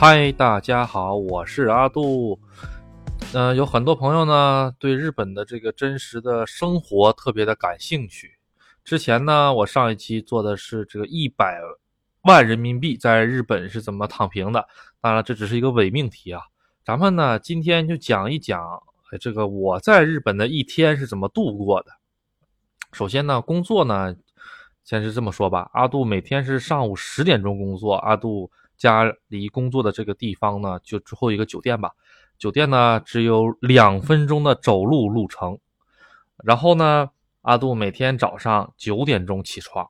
嗨，大家好，我是阿杜。嗯、有很多朋友呢对日本的这个真实的生活特别的感兴趣。之前呢，我上一期做的是这个一百万人民币在日本是怎么躺平的，当然这只是一个伪命题啊。咱们呢今天就讲一讲这个我在日本的一天是怎么度过的。首先呢，工作呢，先是这么说吧，阿杜每天是上午十点钟工作，阿杜家离工作的这个地方呢，就之后一个酒店吧，酒店呢只有两分钟的走路路程。然后呢，阿杜每天早上九点钟起床，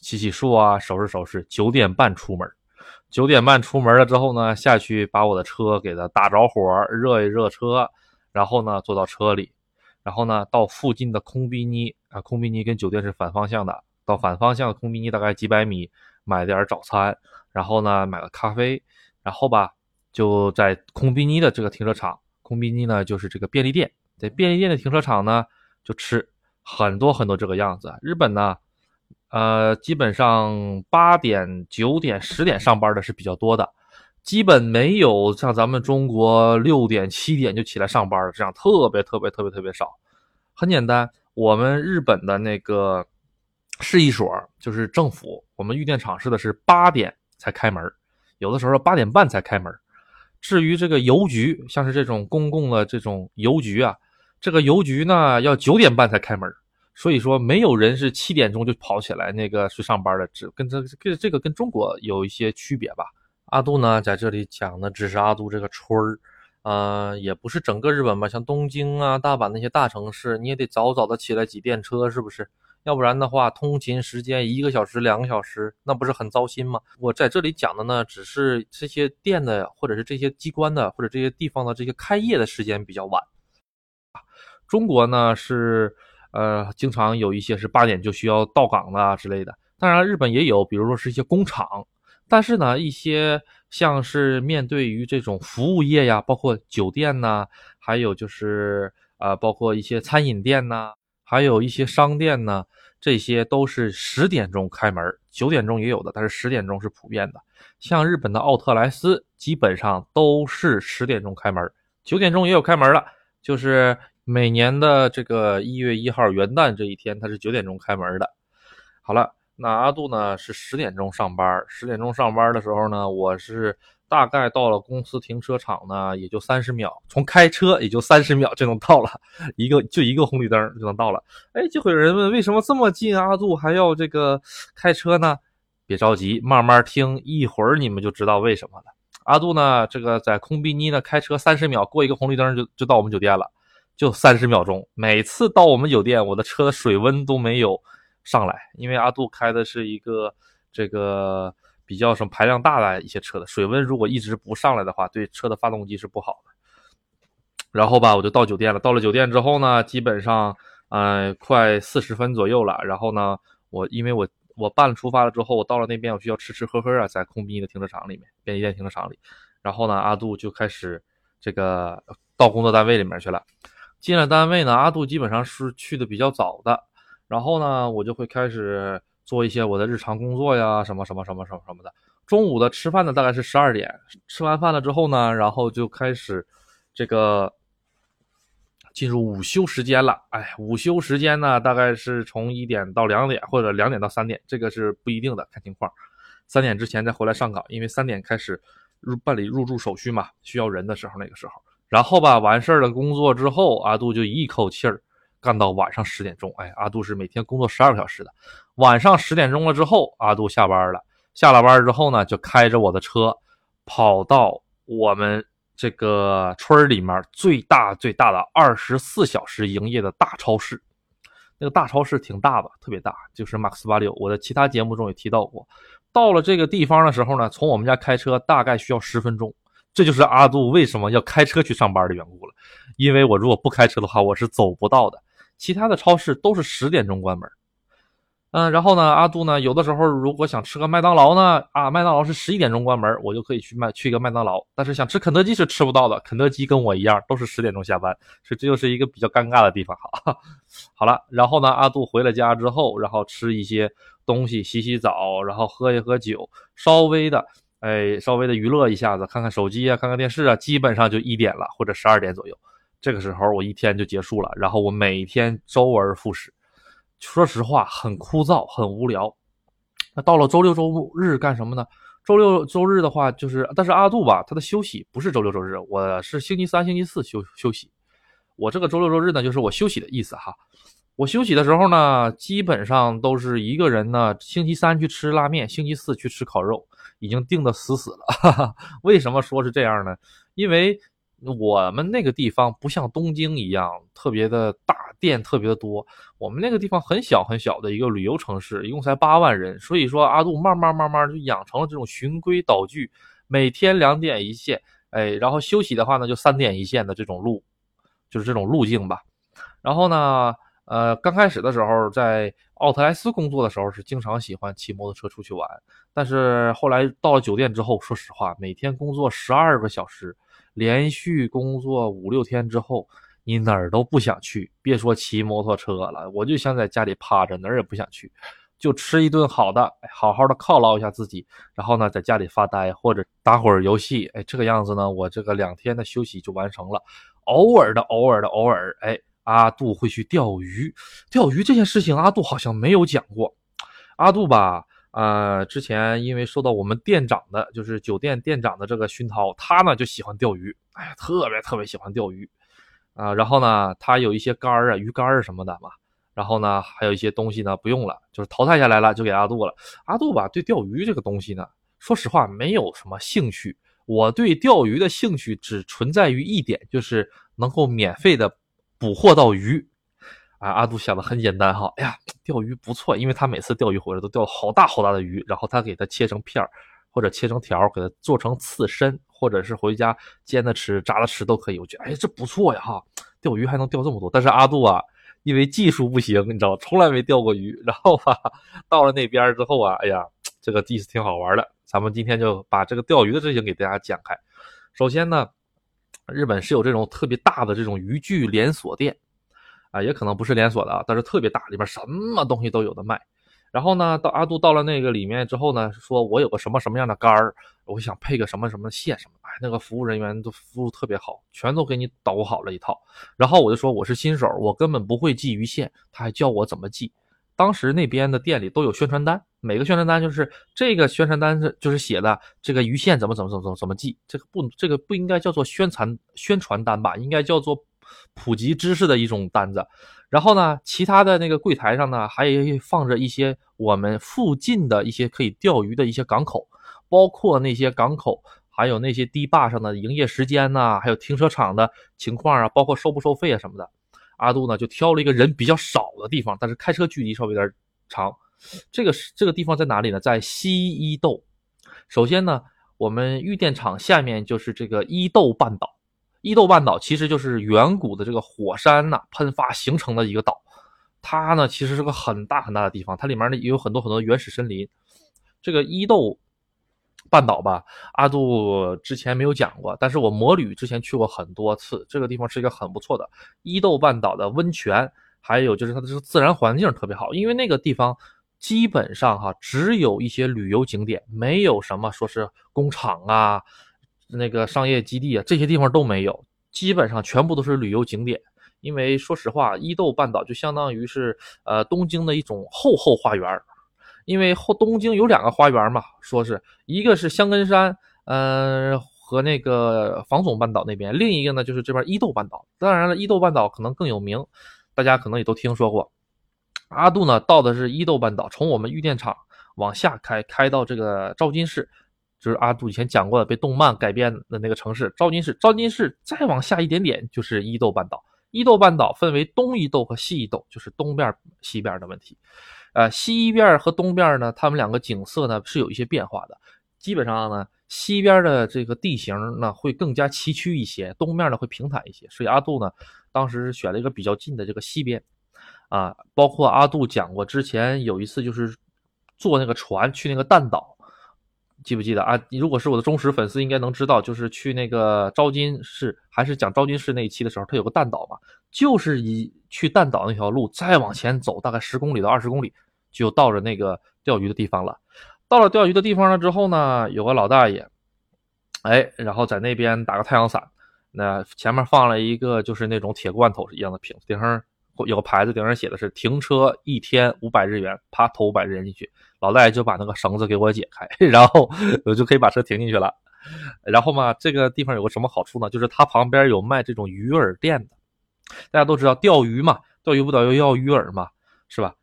洗洗漱啊，收拾收拾，九点半出门。九点半出门了之后呢，下去把我的车给它打着火，热一热车，然后呢坐到车里，然后呢到附近的空宾尼啊，空宾尼跟酒店是反方向的，到反方向的空宾尼大概几百米，买点早餐，然后呢买个咖啡，然后吧就在空宾尼的这个停车场，空宾尼呢就是这个便利店，在便利店的停车场呢就吃很多很多这个样子。日本呢，呃，基本上八点、九点、十点上班的是比较多的，基本没有像咱们中国六点、七点就起来上班的这样特别特别特别特别少。很简单，我们日本的那个市一所就是政府，我们玉电厂市的是八点才开门，有的时候八点半才开门。至于这个邮局，像是这种公共的这种邮局啊，这个邮局呢要九点半才开门。所以说，没有人是七点钟就跑起来那个去上班的，只跟这这这个跟中国有一些区别吧。阿杜呢在这里讲的只是阿杜这个村儿，呃，也不是整个日本吧。像东京啊、大阪那些大城市，你也得早早的起来挤电车，是不是？要不然的话，通勤时间一个小时、两个小时，那不是很糟心吗？我在这里讲的呢，只是这些店的，或者是这些机关的，或者这些地方的这些开业的时间比较晚。中国呢是。呃，经常有一些是八点就需要到岗的啊之类的。当然，日本也有，比如说是一些工厂。但是呢，一些像是面对于这种服务业呀，包括酒店呐，还有就是呃，包括一些餐饮店呐，还有一些商店呢，这些都是十点钟开门，九点钟也有的，但是十点钟是普遍的。像日本的奥特莱斯，基本上都是十点钟开门，九点钟也有开门了，就是。每年的这个一月一号元旦这一天，它是九点钟开门的。好了，那阿杜呢是十点钟上班。十点钟上班的时候呢，我是大概到了公司停车场呢，也就三十秒，从开车也就三十秒就能到了，一个就一个红绿灯就能到了。哎，就会有人问，为什么这么近，阿杜还要这个开车呢？别着急，慢慢听，一会儿你们就知道为什么了。阿杜呢，这个在空比尼呢开车三十秒，过一个红绿灯就就到我们酒店了。就三十秒钟，每次到我们酒店，我的车的水温都没有上来，因为阿杜开的是一个这个比较什么排量大的一些车的，水温如果一直不上来的话，对车的发动机是不好的。然后吧，我就到酒店了。到了酒店之后呢，基本上，呃，快四十分左右了。然后呢，我因为我我办了出发了之后，我到了那边，我需要吃吃喝喝啊，在空宾的停车场里面，便利店停车场里。然后呢，阿杜就开始这个到工作单位里面去了。进了单位呢，阿杜基本上是去的比较早的，然后呢，我就会开始做一些我的日常工作呀，什么什么什么什么什么的。中午的吃饭呢，大概是十二点，吃完饭了之后呢，然后就开始这个进入午休时间了。哎，午休时间呢，大概是从一点到两点，或者两点到三点，这个是不一定的，看情况。三点之前再回来上岗，因为三点开始入办理入住手续嘛，需要人的时候，那个时候。然后吧，完事儿了工作之后，阿杜就一口气儿干到晚上十点钟。哎，阿杜是每天工作十二个小时的。晚上十点钟了之后，阿杜下班了。下了班之后呢，就开着我的车跑到我们这个村里面最大最大的二十四小时营业的大超市。那个大超市挺大的，特别大，就是马克思八六。我在其他节目中也提到过。到了这个地方的时候呢，从我们家开车大概需要十分钟。这就是阿杜为什么要开车去上班的缘故了，因为我如果不开车的话，我是走不到的。其他的超市都是十点钟关门，嗯，然后呢，阿杜呢，有的时候如果想吃个麦当劳呢，啊，麦当劳是十一点钟关门，我就可以去麦去一个麦当劳。但是想吃肯德基是吃不到的，肯德基跟我一样都是十点钟下班，所以这就是一个比较尴尬的地方。好，好了，然后呢，阿杜回了家之后，然后吃一些东西，洗洗澡，然后喝一喝酒，稍微的。哎，稍微的娱乐一下子，看看手机啊，看看电视啊，基本上就一点了或者十二点左右。这个时候我一天就结束了，然后我每天周而复始。说实话，很枯燥，很无聊。那到了周六周日干什么呢？周六周日的话，就是但是阿杜吧，他的休息不是周六周日，我是星期三、星期四休休息。我这个周六周日呢，就是我休息的意思哈。我休息的时候呢，基本上都是一个人呢。星期三去吃拉面，星期四去吃烤肉，已经定的死死了。为什么说是这样呢？因为我们那个地方不像东京一样特别的大，店特别的多。我们那个地方很小很小的一个旅游城市，一共才八万人。所以说阿杜慢慢慢慢就养成了这种循规蹈矩，每天两点一线，哎，然后休息的话呢就三点一线的这种路，就是这种路径吧。然后呢？呃，刚开始的时候在奥特莱斯工作的时候是经常喜欢骑摩托车出去玩，但是后来到了酒店之后，说实话，每天工作十二个小时，连续工作五六天之后，你哪儿都不想去，别说骑摩托车了，我就想在家里趴着，哪儿也不想去，就吃一顿好的，好好的犒劳一下自己，然后呢，在家里发呆或者打会儿游戏，哎，这个样子呢，我这个两天的休息就完成了，偶尔的，偶尔的，偶尔，哎。阿杜会去钓鱼，钓鱼这件事情阿杜好像没有讲过。阿杜吧，呃，之前因为受到我们店长的，就是酒店店长的这个熏陶，他呢就喜欢钓鱼，哎呀，特别特别喜欢钓鱼啊。然后呢，他有一些竿儿啊、鱼竿儿什么的嘛。然后呢，还有一些东西呢不用了，就是淘汰下来了，就给阿杜了。阿杜吧，对钓鱼这个东西呢，说实话没有什么兴趣。我对钓鱼的兴趣只存在于一点，就是能够免费的。捕获到鱼，啊，阿杜想的很简单哈，哎呀，钓鱼不错，因为他每次钓鱼回来都钓好大好大的鱼，然后他给它切成片儿，或者切成条，给它做成刺身，或者是回家煎着吃、炸着吃都可以。我觉得，哎，这不错呀哈，钓鱼还能钓这么多。但是阿杜啊，因为技术不行，你知道，从来没钓过鱼。然后吧，到了那边之后啊，哎呀，这个意思挺好玩的。咱们今天就把这个钓鱼的事情给大家讲开。首先呢。日本是有这种特别大的这种渔具连锁店，啊，也可能不是连锁的啊，但是特别大，里边什么东西都有的卖。然后呢，到阿杜到了那个里面之后呢，说我有个什么什么样的杆儿，我想配个什么什么线什么，哎，那个服务人员都服务特别好，全都给你捣好了一套。然后我就说我是新手，我根本不会系鱼线，他还教我怎么系。当时那边的店里都有宣传单，每个宣传单就是这个宣传单是就是写的这个鱼线怎么怎么怎么怎么怎么系，这个不这个不应该叫做宣传宣传单吧，应该叫做普及知识的一种单子。然后呢，其他的那个柜台上呢，还放着一些我们附近的一些可以钓鱼的一些港口，包括那些港口，还有那些堤坝上的营业时间呐，还有停车场的情况啊，包括收不收费啊什么的。阿杜呢就挑了一个人比较少的地方，但是开车距离稍微有点长。这个这个地方在哪里呢？在西伊豆。首先呢，我们玉电厂下面就是这个伊豆半岛。伊豆半岛其实就是远古的这个火山呐喷发形成的一个岛。它呢其实是个很大很大的地方，它里面呢也有很多很多原始森林。这个伊豆。半岛吧，阿杜之前没有讲过，但是我摩旅之前去过很多次，这个地方是一个很不错的伊豆半岛的温泉，还有就是它的这个自然环境特别好，因为那个地方基本上哈只有一些旅游景点，没有什么说是工厂啊、那个商业基地啊这些地方都没有，基本上全部都是旅游景点。因为说实话，伊豆半岛就相当于是呃东京的一种后后花园。因为后东京有两个花园嘛，说是一个是香根山，嗯，和那个房总半岛那边，另一个呢就是这边伊豆半岛。当然了，伊豆半岛可能更有名，大家可能也都听说过。阿杜呢到的是伊豆半岛，从我们玉电厂往下开，开到这个昭金市，就是阿杜以前讲过的被动漫改编的那个城市昭金市。昭金市再往下一点点就是伊豆半岛。伊豆半岛分为东伊豆和西伊豆，就是东边西边的问题。呃，西边和东边呢，他们两个景色呢是有一些变化的。基本上呢，西边的这个地形呢会更加崎岖一些，东面呢会平坦一些。所以阿杜呢，当时选了一个比较近的这个西边。啊，包括阿杜讲过，之前有一次就是坐那个船去那个弹岛，记不记得啊？如果是我的忠实粉丝，应该能知道，就是去那个昭金市，还是讲昭金市那一期的时候，它有个弹岛嘛，就是以去弹岛那条路再往前走，大概十公里到二十公里。就到了那个钓鱼的地方了。到了钓鱼的地方了之后呢，有个老大爷，哎，然后在那边打个太阳伞，那前面放了一个就是那种铁罐头一样的瓶子，顶上有个牌子，顶上写的是停车一天五百日元，啪投五百日元进去，老赖就把那个绳子给我解开，然后我就可以把车停进去了。然后嘛，这个地方有个什么好处呢？就是它旁边有卖这种鱼饵店的。大家都知道钓鱼嘛，钓鱼不都要要鱼饵嘛，是吧？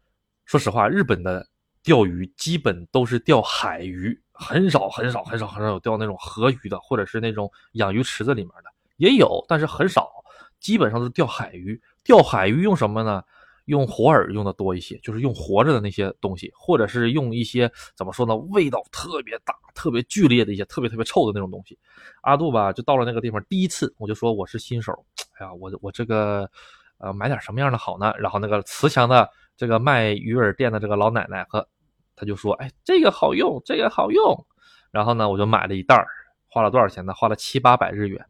说实话，日本的钓鱼基本都是钓海鱼，很少很少很少很少有钓那种河鱼的，或者是那种养鱼池子里面的也有，但是很少，基本上都是钓海鱼。钓海鱼用什么呢？用活饵用的多一些，就是用活着的那些东西，或者是用一些怎么说呢，味道特别大、特别剧烈的一些、特别特别臭的那种东西。阿杜吧，就到了那个地方，第一次我就说我是新手，哎呀，我我这个呃买点什么样的好呢？然后那个慈祥的这个卖鱼饵店的这个老奶奶和他就说，哎，这个好用，这个好用。然后呢，我就买了一袋儿，花了多少钱呢？花了七八百日元。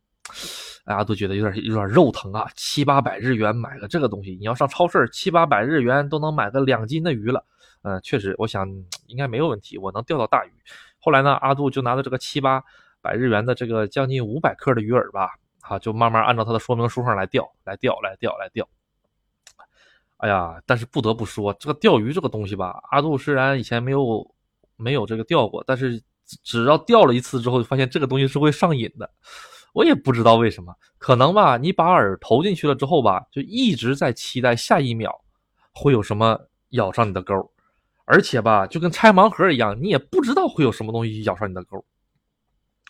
大家都觉得有点有点肉疼啊，七八百日元买个这个东西，你要上超市，七八百日元都能买个两斤的鱼了。嗯，确实，我想应该没有问题，我能钓到大鱼。后来呢，阿杜就拿着这个七八百日元的这个将近五百克的鱼饵吧，啊，就慢慢按照他的说明书上来钓，来钓，来钓，来钓。哎呀，但是不得不说，这个钓鱼这个东西吧，阿杜虽然以前没有没有这个钓过，但是只要钓了一次之后，就发现这个东西是会上瘾的。我也不知道为什么，可能吧，你把饵投进去了之后吧，就一直在期待下一秒会有什么咬上你的钩，而且吧，就跟拆盲盒一样，你也不知道会有什么东西咬上你的钩。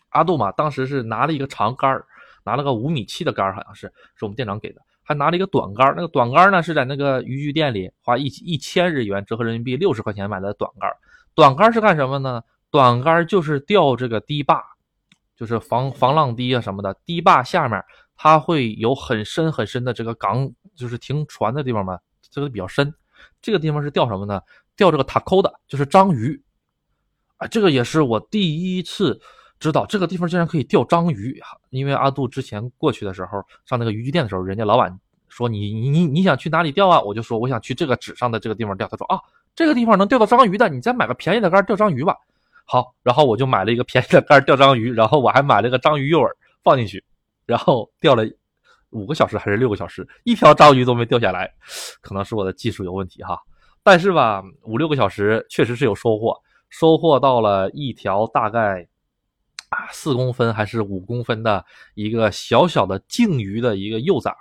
阿杜嘛，当时是拿了一个长杆拿了个五米七的杆好像是是我们店长给的，还拿了一个短杆那个短杆呢是在那个渔具店里花一一千日元，折合人民币六十块钱买的短杆短杆是干什么呢？短杆就是钓这个堤坝。就是防防浪堤啊什么的，堤坝下面它会有很深很深的这个港，就是停船的地方嘛，这个比较深。这个地方是钓什么呢？钓这个塔扣的，就是章鱼。啊，这个也是我第一次知道这个地方竟然可以钓章鱼。因为阿杜之前过去的时候，上那个渔具店的时候，人家老板说你你你你想去哪里钓啊？我就说我想去这个纸上的这个地方钓。他说啊，这个地方能钓到章鱼的，你再买个便宜的竿钓章鱼吧。好，然后我就买了一个便宜的竿钓章鱼，然后我还买了个章鱼诱饵放进去，然后钓了五个小时还是六个小时，一条章鱼都没钓下来，可能是我的技术有问题哈。但是吧，五六个小时确实是有收获，收获到了一条大概啊四公分还是五公分的一个小小的鲸鱼的一个幼崽，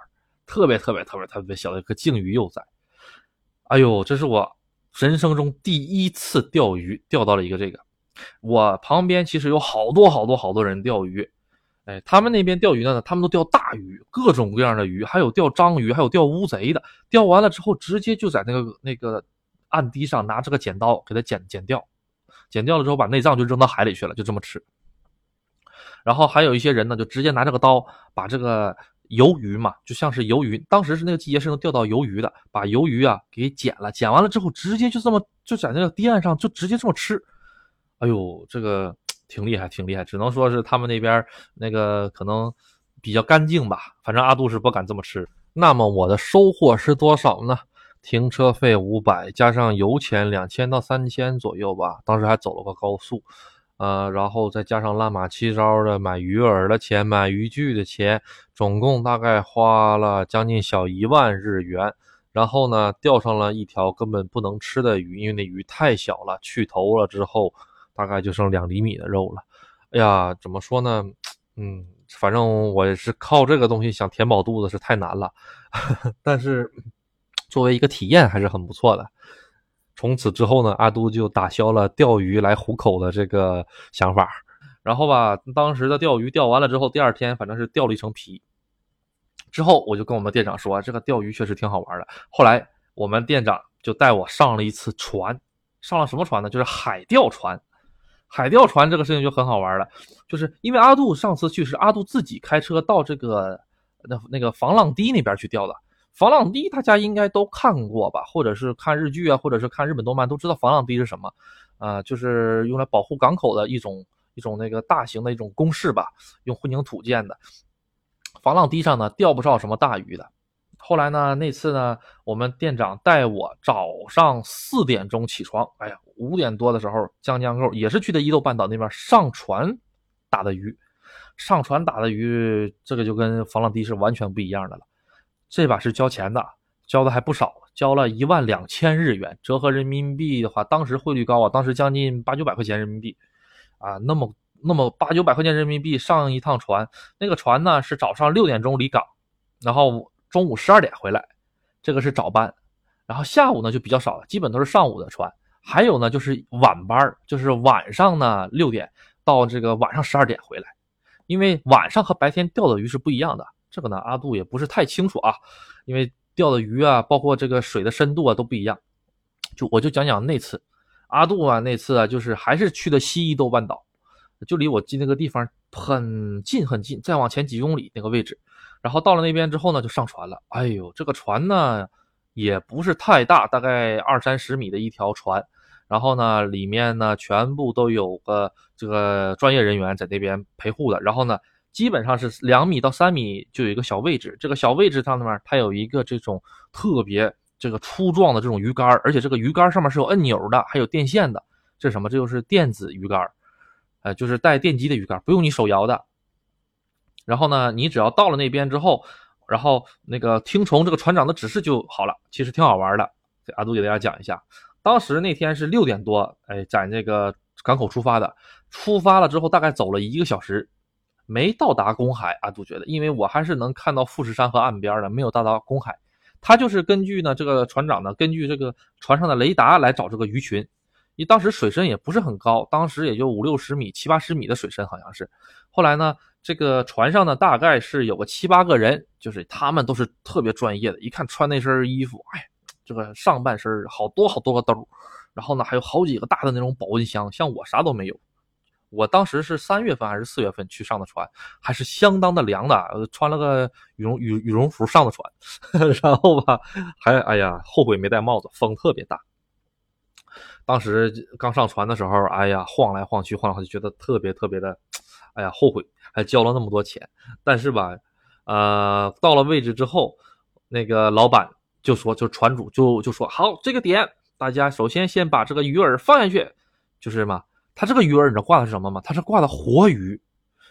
特别特别特别特别小的一个鲸鱼幼崽。哎呦，这是我人生中第一次钓鱼，钓到了一个这个。我旁边其实有好多好多好多人钓鱼，哎，他们那边钓鱼呢，他们都钓大鱼，各种各样的鱼，还有钓章鱼，还有钓乌贼的。钓完了之后，直接就在那个那个岸堤上拿这个剪刀给它剪剪掉，剪掉了之后把内脏就扔到海里去了，就这么吃。然后还有一些人呢，就直接拿这个刀把这个鱿鱼嘛，就像是鱿鱼，当时是那个季节是能钓到鱿鱼的，把鱿鱼啊给剪了，剪完了之后直接就这么就在那个堤岸上就直接这么吃。哎呦，这个挺厉害，挺厉害，只能说是他们那边那个可能比较干净吧。反正阿杜是不敢这么吃。那么我的收获是多少呢？停车费五百，加上油钱两千到三千左右吧。当时还走了个高速，呃，然后再加上乱码七糟的买鱼饵的钱、买渔具的钱，总共大概花了将近小一万日元。然后呢，钓上了一条根本不能吃的鱼，因为那鱼太小了，去头了之后。大概就剩两厘米的肉了，哎呀，怎么说呢？嗯，反正我是靠这个东西想填饱肚子是太难了，但是作为一个体验还是很不错的。从此之后呢，阿都就打消了钓鱼来糊口的这个想法。然后吧，当时的钓鱼钓完了之后，第二天反正是钓了一层皮。之后我就跟我们店长说，这个钓鱼确实挺好玩的。后来我们店长就带我上了一次船，上了什么船呢？就是海钓船。海钓船这个事情就很好玩了，就是因为阿杜上次去是阿杜自己开车到这个那那个防浪堤那边去钓的。防浪堤大家应该都看过吧，或者是看日剧啊，或者是看日本动漫都知道防浪堤是什么啊，就是用来保护港口的一种一种那个大型的一种工事吧，用混凝土建的。防浪堤上呢钓不上什么大鱼的，后来呢，那次呢，我们店长带我早上四点钟起床，哎呀，五点多的时候，将将够，也是去的伊豆半岛那边上船打的鱼，上船打的鱼，这个就跟防浪堤是完全不一样的了。这把是交钱的，交的还不少，交了一万两千日元，折合人民币的话，当时汇率高啊，当时将近八九百块钱人民币，啊，那么那么八九百块钱人民币上一趟船，那个船呢是早上六点钟离港，然后。中午十二点回来，这个是早班，然后下午呢就比较少了，基本都是上午的船。还有呢就是晚班，就是晚上呢六点到这个晚上十二点回来，因为晚上和白天钓的鱼是不一样的。这个呢阿杜也不是太清楚啊，因为钓的鱼啊，包括这个水的深度啊都不一样。就我就讲讲那次，阿杜啊那次啊就是还是去的西伊豆半岛，就离我进那个地方很近很近，再往前几公里那个位置。然后到了那边之后呢，就上船了。哎呦，这个船呢也不是太大，大概二三十米的一条船。然后呢，里面呢全部都有个这个专业人员在那边陪护的。然后呢，基本上是两米到三米就有一个小位置，这个小位置上面它有一个这种特别这个粗壮的这种鱼竿，而且这个鱼竿上面是有按钮的，还有电线的。这什么？这就是电子鱼竿，呃，就是带电机的鱼竿，不用你手摇的。然后呢，你只要到了那边之后，然后那个听从这个船长的指示就好了。其实挺好玩的，阿杜给大家讲一下。当时那天是六点多，哎，在那个港口出发的。出发了之后，大概走了一个小时，没到达公海。阿杜觉得，因为我还是能看到富士山和岸边的，没有到达公海。他就是根据呢，这个船长呢，根据这个船上的雷达来找这个鱼群。因为当时水深也不是很高，当时也就五六十米、七八十米的水深，好像是。后来呢？这个船上呢，大概是有个七八个人，就是他们都是特别专业的。一看穿那身衣服，哎，这个上半身好多好多个兜，然后呢还有好几个大的那种保温箱。像我啥都没有，我当时是三月份还是四月份去上的船，还是相当的凉的，穿了个羽绒羽羽绒服上的船，然后吧，还哎呀后悔没戴帽子，风特别大。当时刚上船的时候，哎呀晃来晃去，晃来晃去，觉得特别特别的。哎呀，后悔还交了那么多钱，但是吧，呃，到了位置之后，那个老板就说，就船主就就说，好，这个点，大家首先先把这个鱼饵放下去，就是嘛，他这个鱼饵你知道挂的是什么吗？他是挂的活鱼，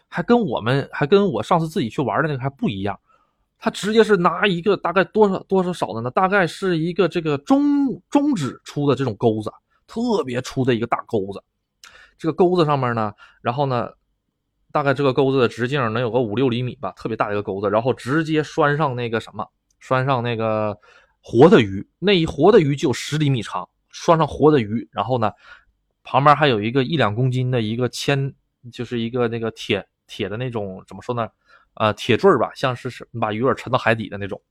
还跟我们还跟我上次自己去玩的那个还不一样，他直接是拿一个大概多少多少少的呢？大概是一个这个中中指粗的这种钩子，特别粗的一个大钩子，这个钩子上面呢，然后呢。大概这个钩子的直径能有个五六厘米吧，特别大一个钩子，然后直接拴上那个什么，拴上那个活的鱼，那一活的鱼就十厘米长，拴上活的鱼，然后呢，旁边还有一个一两公斤的一个铅，就是一个那个铁铁的那种，怎么说呢？呃，铁坠吧，像是是把鱼饵沉到海底的那种。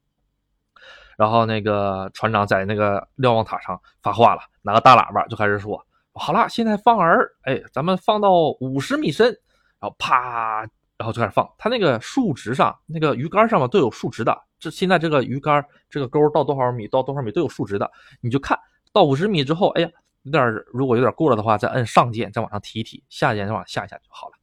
然后那个船长在那个瞭望塔上发话了，拿个大喇叭就开始说：“好了，现在放饵，哎，咱们放到五十米深。”然后啪，然后就开始放。它那个数值上，那个鱼竿上面都有数值的。这现在这个鱼竿这个钩到多少米，到多少米都有数值的。你就看到五十米之后，哎呀，有点如果有点过了的话，再摁上键，再往上提一提，下键再往下一下就好了。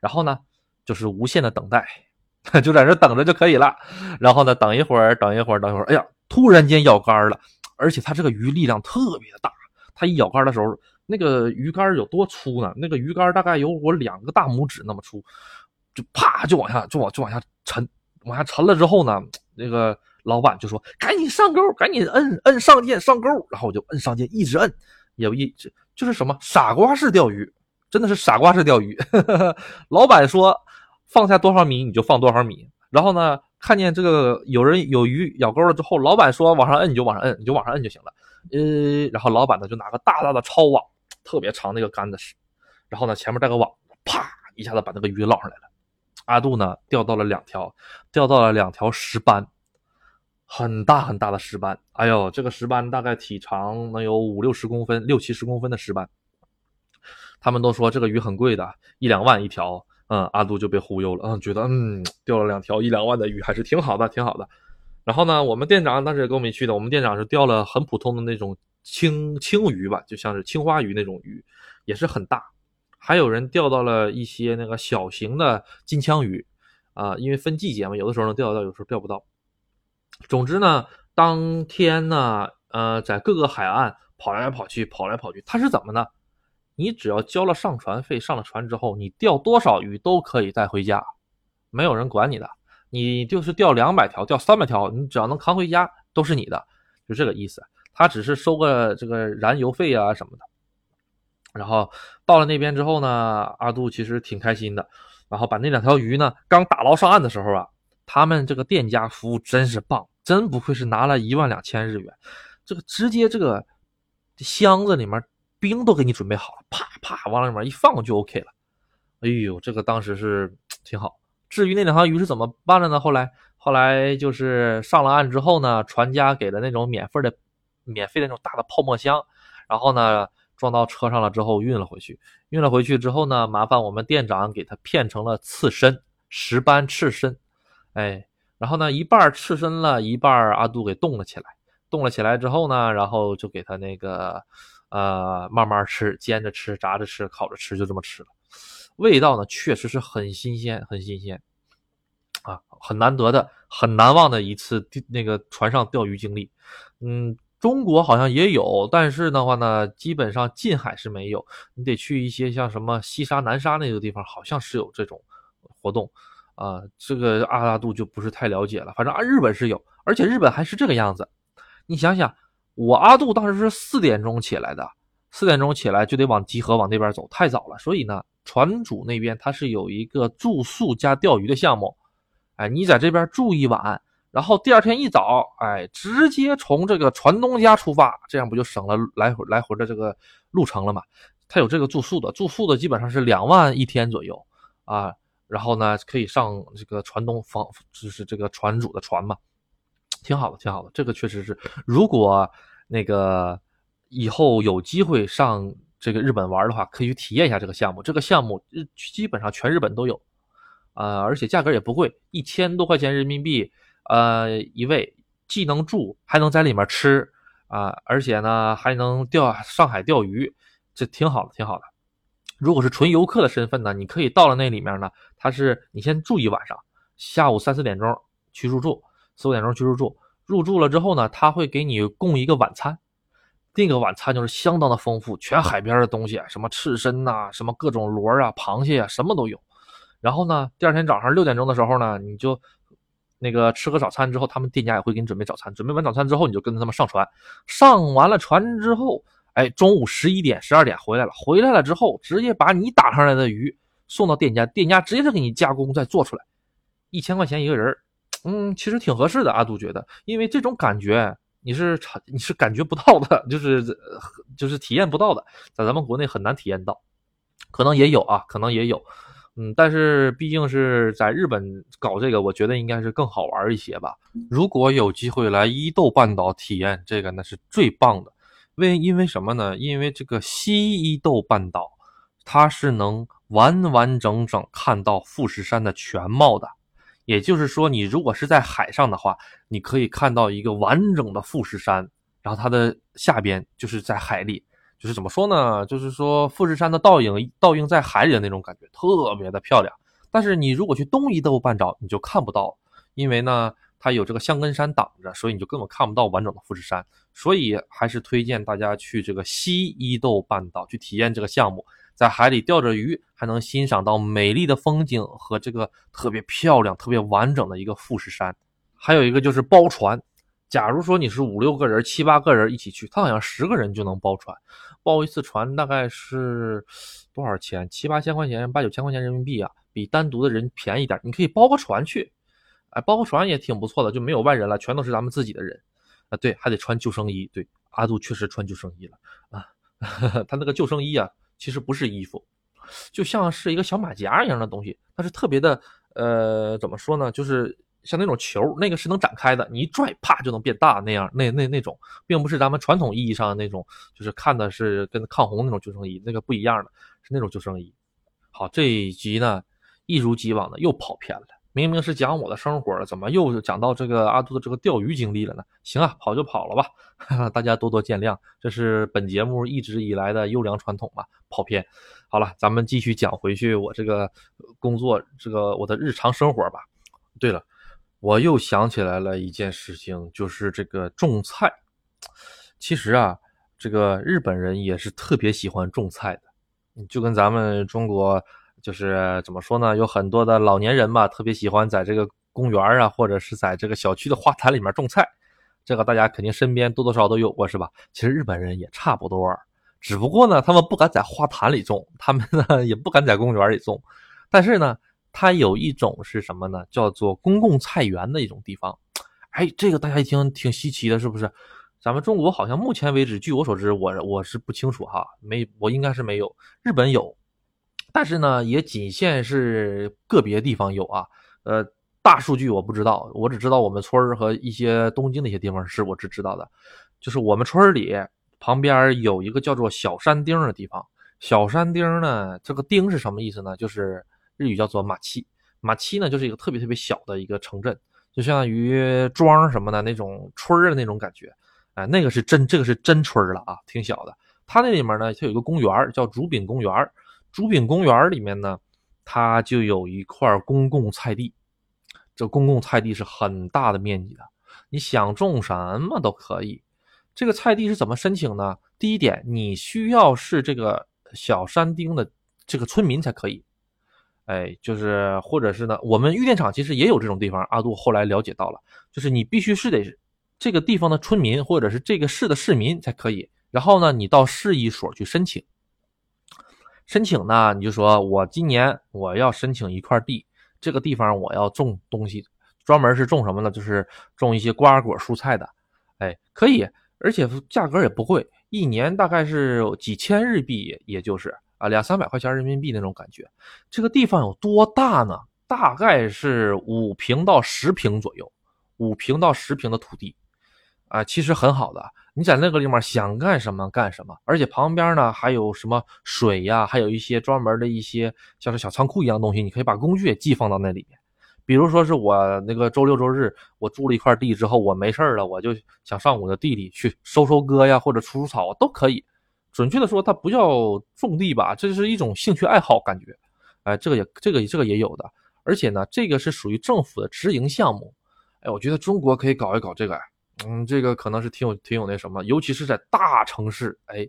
然后呢，就是无限的等待，就在这等着就可以了。然后呢，等一会儿，等一会儿，等一会儿，哎呀，突然间咬竿了，而且它这个鱼力量特别的大，它一咬竿的时候。那个鱼竿有多粗呢？那个鱼竿大概有我两个大拇指那么粗，就啪就往下就往就往下沉，往下沉了之后呢，那个老板就说：“赶紧上钩，赶紧摁摁上键上钩。”然后我就摁上键，一直摁，也一直就是什么傻瓜式钓鱼，真的是傻瓜式钓鱼。老板说放下多少米你就放多少米，然后呢，看见这个有人有鱼咬钩了之后，老板说往上摁你就往上摁，你就往上摁就行了。呃，然后老板呢就拿个大大的抄网。特别长那个杆子是，然后呢前面带个网，啪一下子把那个鱼捞上来了。阿杜呢钓到了两条，钓到了两条石斑，很大很大的石斑。哎呦，这个石斑大概体长能有五六十公分，六七十公分的石斑。他们都说这个鱼很贵的，一两万一条。嗯，阿杜就被忽悠了，嗯，觉得嗯钓了两条一两万的鱼还是挺好的，挺好的。然后呢，我们店长当时也跟我们去的，我们店长是钓了很普通的那种。青青鱼吧，就像是青花鱼那种鱼，也是很大。还有人钓到了一些那个小型的金枪鱼，啊，因为分季节嘛，有的时候能钓到，有时候钓不到。总之呢，当天呢，呃，在各个海岸跑来跑去，跑来跑去，他是怎么呢？你只要交了上船费，上了船之后，你钓多少鱼都可以带回家，没有人管你的。你就是钓两百条，钓三百条，你只要能扛回家，都是你的，就这个意思。他只是收个这个燃油费啊什么的。然后到了那边之后呢，阿杜其实挺开心的。然后把那两条鱼呢，刚打捞上岸的时候啊，他们这个店家服务真是棒，真不愧是拿了一万两千日元，这个直接这个箱子里面冰都给你准备好了，啪啪往里面一放就 OK 了。哎呦，这个当时是挺好。至于那两条鱼是怎么办的呢？后来后来就是上了岸之后呢，船家给的那种免费的免费的那种大的泡沫箱，然后呢。装到车上了之后运了回去，运了回去之后呢，麻烦我们店长给他片成了刺身，石斑刺身，哎，然后呢一半刺身了，一半阿杜给冻了起来，冻了起来之后呢，然后就给他那个呃慢慢吃，煎着吃，炸着吃，烤着吃，就这么吃了，味道呢确实是很新鲜，很新鲜，啊，很难得的，很难忘的一次那个船上钓鱼经历，嗯。中国好像也有，但是的话呢，基本上近海是没有，你得去一些像什么西沙、南沙那个地方，好像是有这种活动，啊，这个阿拉杜就不是太了解了。反正啊，日本是有，而且日本还是这个样子。你想想，我阿杜当时是四点钟起来的，四点钟起来就得往集合往那边走，太早了。所以呢，船主那边他是有一个住宿加钓鱼的项目，哎，你在这边住一晚。然后第二天一早，哎，直接从这个船东家出发，这样不就省了来回来回的这个路程了吗？他有这个住宿的，住宿的基本上是两万一天左右啊。然后呢，可以上这个船东方，就是这个船主的船嘛，挺好的，挺好的。这个确实是，如果那个以后有机会上这个日本玩的话，可以去体验一下这个项目。这个项目日基本上全日本都有啊，而且价格也不贵，一千多块钱人民币。呃，一位既能住，还能在里面吃啊，而且呢还能钓上海钓鱼，这挺好的，挺好的。如果是纯游客的身份呢，你可以到了那里面呢，他是你先住一晚上，下午三四点钟去入住，四五点钟去入住，入住了之后呢，他会给你供一个晚餐，那个晚餐就是相当的丰富，全海边的东西，什么刺身呐，什么各种螺啊、螃蟹啊，什么都有。然后呢，第二天早上六点钟的时候呢，你就。那个吃个早餐之后，他们店家也会给你准备早餐。准备完早餐之后，你就跟着他们上船。上完了船之后，哎，中午十一点、十二点回来了。回来了之后，直接把你打上来的鱼送到店家，店家直接就给你加工再做出来。一千块钱一个人，嗯，其实挺合适的。阿杜觉得，因为这种感觉你是你是感觉不到的，就是就是体验不到的，在咱们国内很难体验到。可能也有啊，可能也有。嗯，但是毕竟是在日本搞这个，我觉得应该是更好玩一些吧。如果有机会来伊豆半岛体验这个，那是最棒的。为因为什么呢？因为这个西伊豆半岛，它是能完完整整看到富士山的全貌的。也就是说，你如果是在海上的话，你可以看到一个完整的富士山，然后它的下边就是在海里。就是怎么说呢？就是说富士山的倒影倒映在海里的那种感觉，特别的漂亮。但是你如果去东伊豆半岛，你就看不到，因为呢它有这个箱根山挡着，所以你就根本看不到完整的富士山。所以还是推荐大家去这个西伊豆半岛去体验这个项目，在海里钓着鱼，还能欣赏到美丽的风景和这个特别漂亮、特别完整的一个富士山。还有一个就是包船。假如说你是五六个人、七八个人一起去，他好像十个人就能包船，包一次船大概是多少钱？七八千块钱、八九千块钱人民币啊，比单独的人便宜点。你可以包个船去，哎，包个船也挺不错的，就没有外人了，全都是咱们自己的人啊。对，还得穿救生衣。对，阿杜确实穿救生衣了啊。他那个救生衣啊，其实不是衣服，就像是一个小马甲一样的东西，它是特别的，呃，怎么说呢？就是。像那种球，那个是能展开的，你一拽，啪就能变大那样，那那那种，并不是咱们传统意义上的那种，就是看的是跟抗洪那种救生衣，那个不一样的，是那种救生衣。好，这一集呢，一如既往的又跑偏了，明明是讲我的生活了，怎么又讲到这个阿杜的这个钓鱼经历了呢？行啊，跑就跑了吧，大家多多见谅，这是本节目一直以来的优良传统嘛，跑偏。好了，咱们继续讲回去我这个工作，这个我的日常生活吧。对了。我又想起来了一件事情，就是这个种菜。其实啊，这个日本人也是特别喜欢种菜的，就跟咱们中国就是怎么说呢？有很多的老年人吧，特别喜欢在这个公园啊，或者是在这个小区的花坛里面种菜。这个大家肯定身边多多少少都有过，是吧？其实日本人也差不多，只不过呢，他们不敢在花坛里种，他们呢也不敢在公园里种，但是呢。它有一种是什么呢？叫做公共菜园的一种地方。哎，这个大家一听挺稀奇的，是不是？咱们中国好像目前为止，据我所知，我我是不清楚哈，没，我应该是没有。日本有，但是呢，也仅限是个别地方有啊。呃，大数据我不知道，我只知道我们村儿和一些东京的一些地方是我是知道的。就是我们村里旁边有一个叫做小山町的地方。小山町呢，这个町是什么意思呢？就是。日语叫做马七，马七呢就是一个特别特别小的一个城镇，就相当于庄什么的那种村儿的那种感觉，哎，那个是真，这个是真村儿了啊，挺小的。它那里面呢，它有一个公园叫竹饼公园竹饼公园里面呢，它就有一块公共菜地，这公共菜地是很大的面积的，你想种什么都可以。这个菜地是怎么申请呢？第一点，你需要是这个小山町的这个村民才可以。哎，就是或者是呢，我们玉电厂其实也有这种地方。阿杜后来了解到了，就是你必须是得这个地方的村民或者是这个市的市民才可以。然后呢，你到市一所去申请，申请呢，你就说我今年我要申请一块地，这个地方我要种东西，专门是种什么呢？就是种一些瓜果蔬菜的。哎，可以，而且价格也不贵，一年大概是几千日币，也就是。啊，两三百块钱人民币那种感觉，这个地方有多大呢？大概是五平到十平左右，五平到十平的土地，啊，其实很好的。你在那个地方想干什么干什么，而且旁边呢还有什么水呀，还有一些专门的一些像是小仓库一样东西，你可以把工具也寄放到那里面。比如说是我那个周六周日我租了一块地之后，我没事了，我就想上我的地里去收收割呀，或者除除草都可以。准确的说，它不叫种地吧，这是一种兴趣爱好感觉，哎，这个也这个这个也有的，而且呢，这个是属于政府的直营项目，哎，我觉得中国可以搞一搞这个，嗯，这个可能是挺有挺有那什么，尤其是在大城市，哎，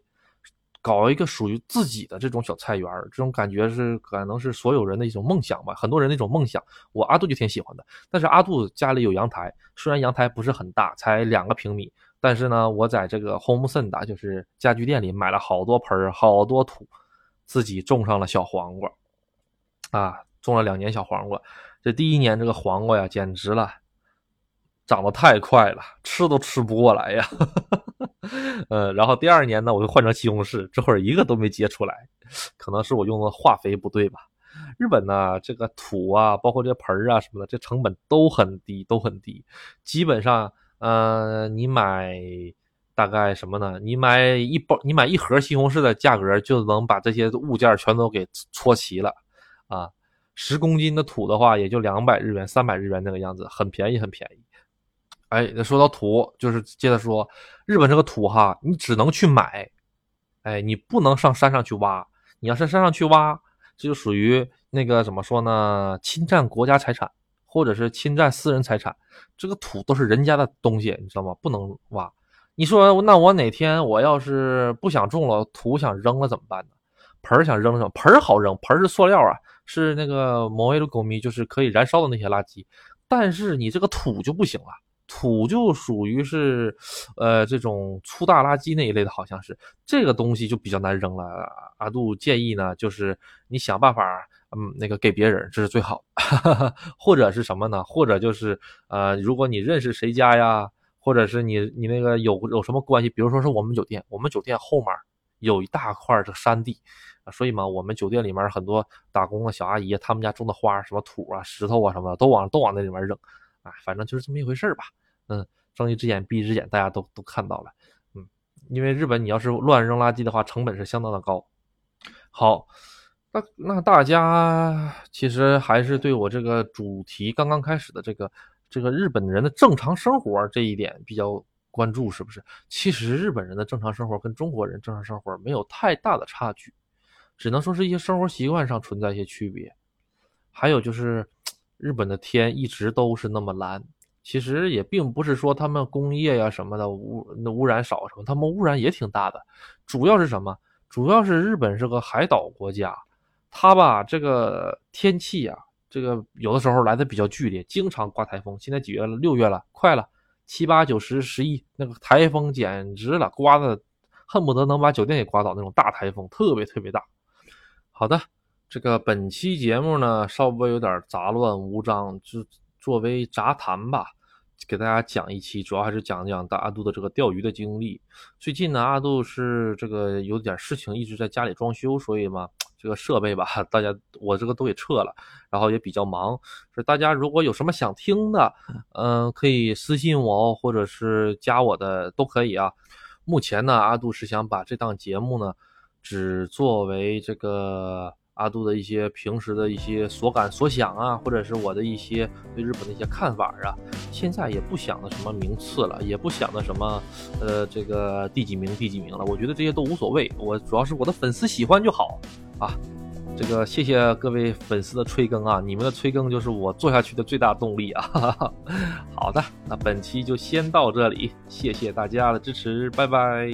搞一个属于自己的这种小菜园这种感觉是可能是所有人的一种梦想吧，很多人的一种梦想，我阿杜就挺喜欢的，但是阿杜家里有阳台，虽然阳台不是很大，才两个平米。但是呢，我在这个 Home Center，就是家具店里买了好多盆儿，好多土，自己种上了小黄瓜，啊，种了两年小黄瓜。这第一年这个黄瓜呀，简直了，长得太快了，吃都吃不过来呀。呃，然后第二年呢，我就换成西红柿，这会儿一个都没结出来，可能是我用的化肥不对吧？日本呢，这个土啊，包括这盆儿啊什么的，这成本都很低，都很低，基本上。呃，你买大概什么呢？你买一包，你买一盒西红柿的价格就能把这些物件全都给搓齐了啊！十公斤的土的话，也就两百日元、三百日元那个样子，很便宜，很便宜。哎，说到土，就是接着说，日本这个土哈，你只能去买，哎，你不能上山上去挖。你要上山上去挖，这就属于那个怎么说呢？侵占国家财产。或者是侵占私人财产，这个土都是人家的东西，你知道吗？不能挖。你说那我哪天我要是不想种了，土想扔了怎么办呢？盆儿想扔什盆儿好扔，盆儿是塑料啊，是那个摩耶的狗咪，就是可以燃烧的那些垃圾。但是你这个土就不行了，土就属于是，呃，这种粗大垃圾那一类的，好像是这个东西就比较难扔了。阿杜建议呢，就是你想办法。嗯，那个给别人这是最好，或者是什么呢？或者就是呃，如果你认识谁家呀，或者是你你那个有有什么关系，比如说是我们酒店，我们酒店后面有一大块的山地啊，所以嘛，我们酒店里面很多打工的小阿姨，他们家种的花，什么土啊、石头啊什么的，都往都往那里面扔，啊，反正就是这么一回事吧。嗯，睁一只眼闭一只眼，大家都都看到了。嗯，因为日本你要是乱扔垃圾的话，成本是相当的高。好。那那大家其实还是对我这个主题刚刚开始的这个这个日本人的正常生活这一点比较关注，是不是？其实日本人的正常生活跟中国人正常生活没有太大的差距，只能说是一些生活习惯上存在一些区别。还有就是日本的天一直都是那么蓝。其实也并不是说他们工业呀什么的污那污染少什么，他们污染也挺大的。主要是什么？主要是日本是个海岛国家，它吧这个天气呀，这个有的时候来的比较剧烈，经常刮台风。现在几月了？六月了，快了，七八九十十一，那个台风简直了，刮的恨不得能把酒店给刮倒那种大台风，特别特别大。好的，这个本期节目呢稍微有点杂乱无章，就作为杂谈吧。给大家讲一期，主要还是讲讲大阿杜的这个钓鱼的经历。最近呢，阿杜是这个有点事情，一直在家里装修，所以嘛，这个设备吧，大家我这个都给撤了，然后也比较忙。所以大家如果有什么想听的，嗯，可以私信我，或者是加我的都可以啊。目前呢，阿杜是想把这档节目呢，只作为这个。阿杜的一些平时的一些所感所想啊，或者是我的一些对日本的一些看法啊，现在也不想的什么名次了，也不想的什么，呃，这个第几名第几名了，我觉得这些都无所谓，我主要是我的粉丝喜欢就好啊。这个谢谢各位粉丝的催更啊，你们的催更就是我做下去的最大动力啊。好的，那本期就先到这里，谢谢大家的支持，拜拜。